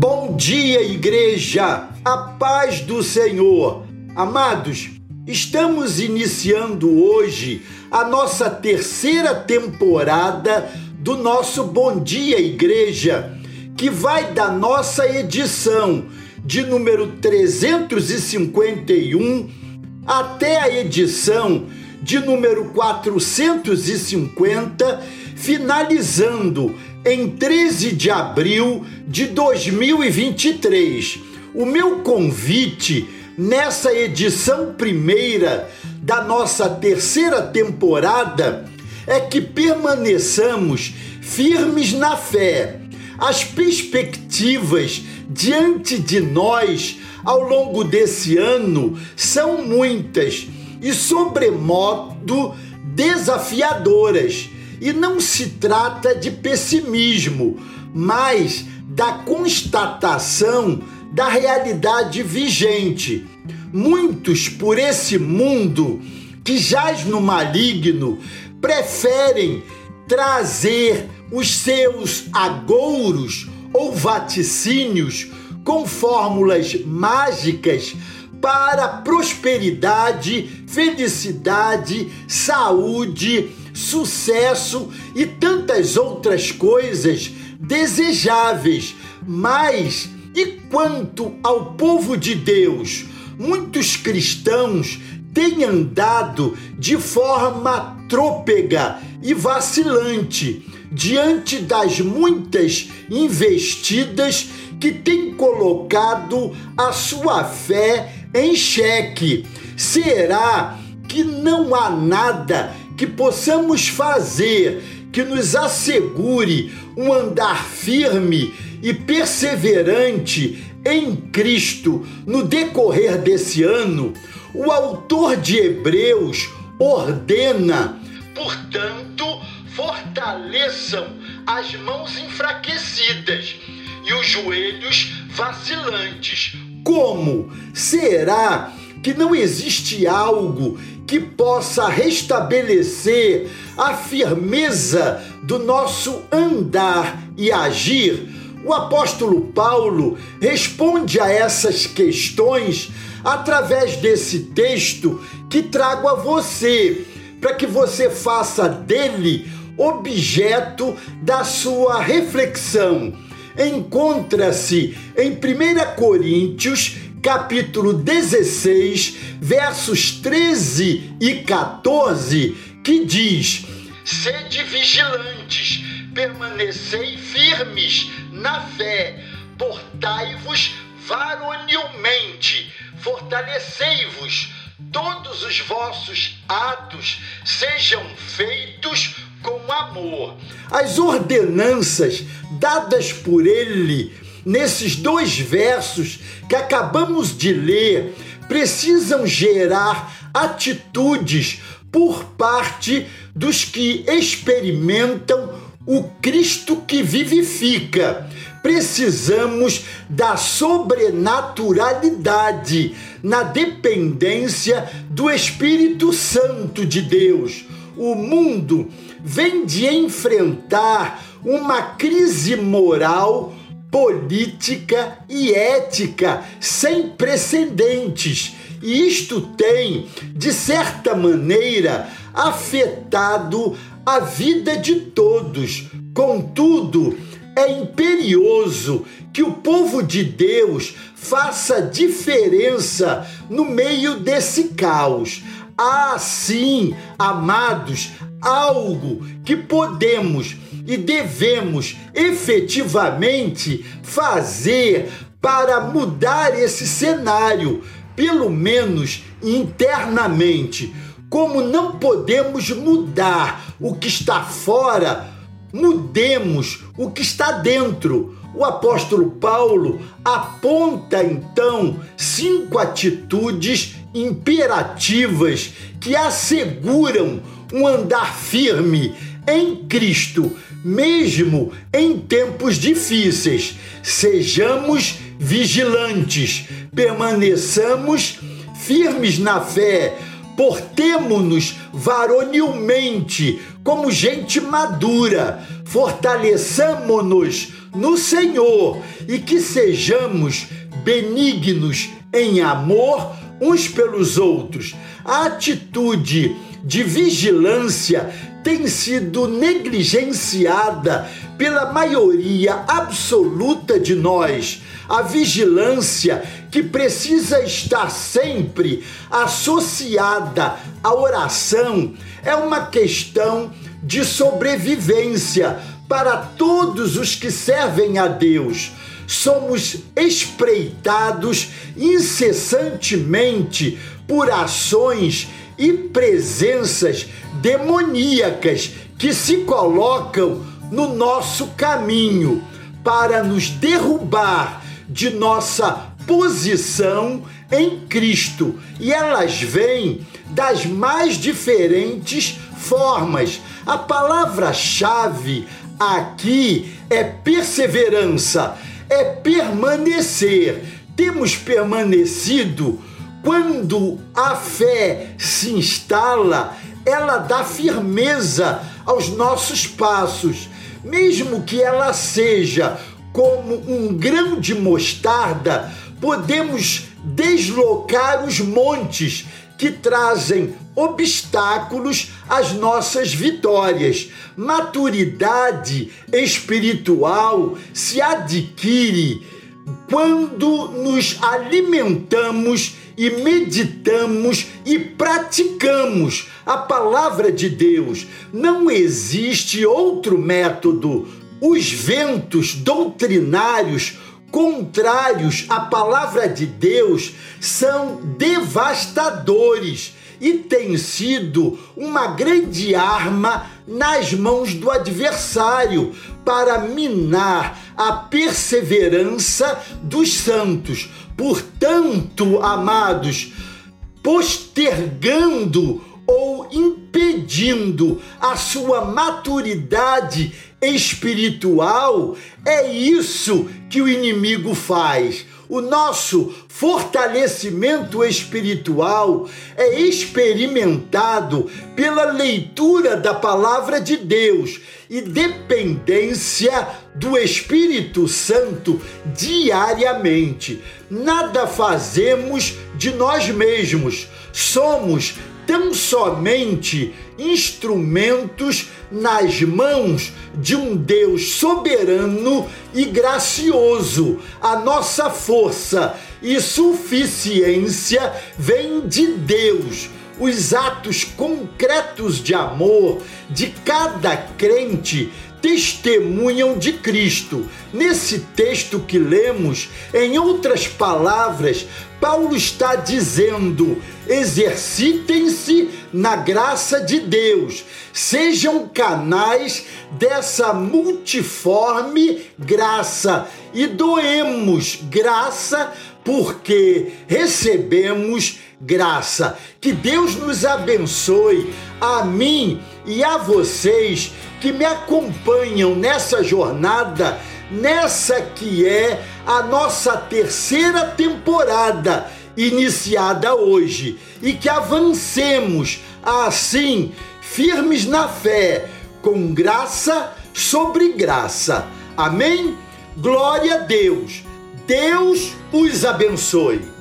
Bom dia, igreja! A paz do Senhor! Amados, estamos iniciando hoje a nossa terceira temporada do nosso Bom Dia, Igreja, que vai da nossa edição de número 351 até a edição de número 450, finalizando em 13 de abril de 2023. O meu convite nessa edição primeira da nossa terceira temporada é que permaneçamos firmes na fé. As perspectivas diante de nós ao longo desse ano são muitas e, sobremodo, desafiadoras. E não se trata de pessimismo, mas da constatação da realidade vigente. Muitos por esse mundo que jaz no maligno preferem trazer os seus agouros ou vaticínios com fórmulas mágicas para prosperidade, felicidade, saúde, sucesso e tantas outras coisas desejáveis. Mas e quanto ao povo de Deus? Muitos cristãos têm andado de forma trôpega e vacilante diante das muitas investidas que têm colocado a sua fé em xeque. Será que não há nada que possamos fazer que nos assegure um andar firme e perseverante em Cristo no decorrer desse ano? O autor de Hebreus ordena, portanto, fortaleçam as mãos enfraquecidas e os joelhos vacilantes. Como será que não existe algo que possa restabelecer a firmeza do nosso andar e agir? O apóstolo Paulo responde a essas questões através desse texto que trago a você, para que você faça dele objeto da sua reflexão. Encontra-se em 1 Coríntios, capítulo 16, versos 13 e 14, que diz: Sede vigilantes, permanecei firmes na fé, portai-vos varonilmente, fortalecei-vos, todos os vossos atos sejam feitos com amor. As ordenanças dadas por ele nesses dois versos que acabamos de ler precisam gerar atitudes por parte dos que experimentam o Cristo que vivifica. Precisamos da sobrenaturalidade na dependência do Espírito Santo de Deus. O mundo vem de enfrentar uma crise moral, política e ética sem precedentes. E isto tem, de certa maneira, afetado a vida de todos. Contudo, é imperioso que o povo de Deus faça diferença no meio desse caos. Há sim, amados, algo que podemos e devemos efetivamente fazer para mudar esse cenário, pelo menos internamente. Como não podemos mudar o que está fora, mudemos o que está dentro. O apóstolo Paulo aponta então cinco atitudes imperativas que asseguram um andar firme em Cristo, mesmo em tempos difíceis. Sejamos vigilantes, permaneçamos firmes na fé, Portemo-nos varonilmente, como gente madura, fortaleçamo-nos no Senhor e que sejamos benignos em amor uns pelos outros. A atitude de vigilância tem sido negligenciada pela maioria absoluta de nós. A vigilância que precisa estar sempre associada à oração é uma questão de sobrevivência para todos os que servem a Deus. Somos espreitados incessantemente por ações e presenças demoníacas que se colocam no nosso caminho para nos derrubar de nossa posição em Cristo. E elas vêm das mais diferentes formas. A palavra-chave aqui é perseverança, é permanecer. Temos permanecido quando a fé se instala, ela dá firmeza aos nossos passos, mesmo que ela seja como um grão de mostarda, podemos deslocar os montes que trazem obstáculos às nossas vitórias. Maturidade espiritual se adquire quando nos alimentamos e meditamos e praticamos a palavra de Deus. Não existe outro método. Os ventos doutrinários contrários à palavra de Deus são devastadores e tem sido uma grande arma nas mãos do adversário para minar a perseverança dos santos. Portanto, amados, postergando ou impedindo a sua maturidade espiritual, é isso que o inimigo faz. O nosso fortalecimento espiritual é experimentado pela leitura da palavra de Deus e dependência do Espírito Santo diariamente. Nada fazemos de nós mesmos, somos tão somente instrumentos nas mãos de um Deus soberano e gracioso. A nossa força e suficiência vem de Deus. Os atos concretos de amor de cada crente testemunham de Cristo. Nesse texto que lemos, em outras palavras, Paulo está dizendo: exercitem-se na graça de Deus, sejam canais dessa multiforme graça e doemos graça porque recebemos graça. Que Deus nos abençoe, a mim e a vocês que me acompanham nessa jornada, nessa que é a nossa terceira temporada iniciada hoje e que avancemos assim, firmes na fé, com graça sobre graça. Amém? Glória a Deus. Deus os abençoe.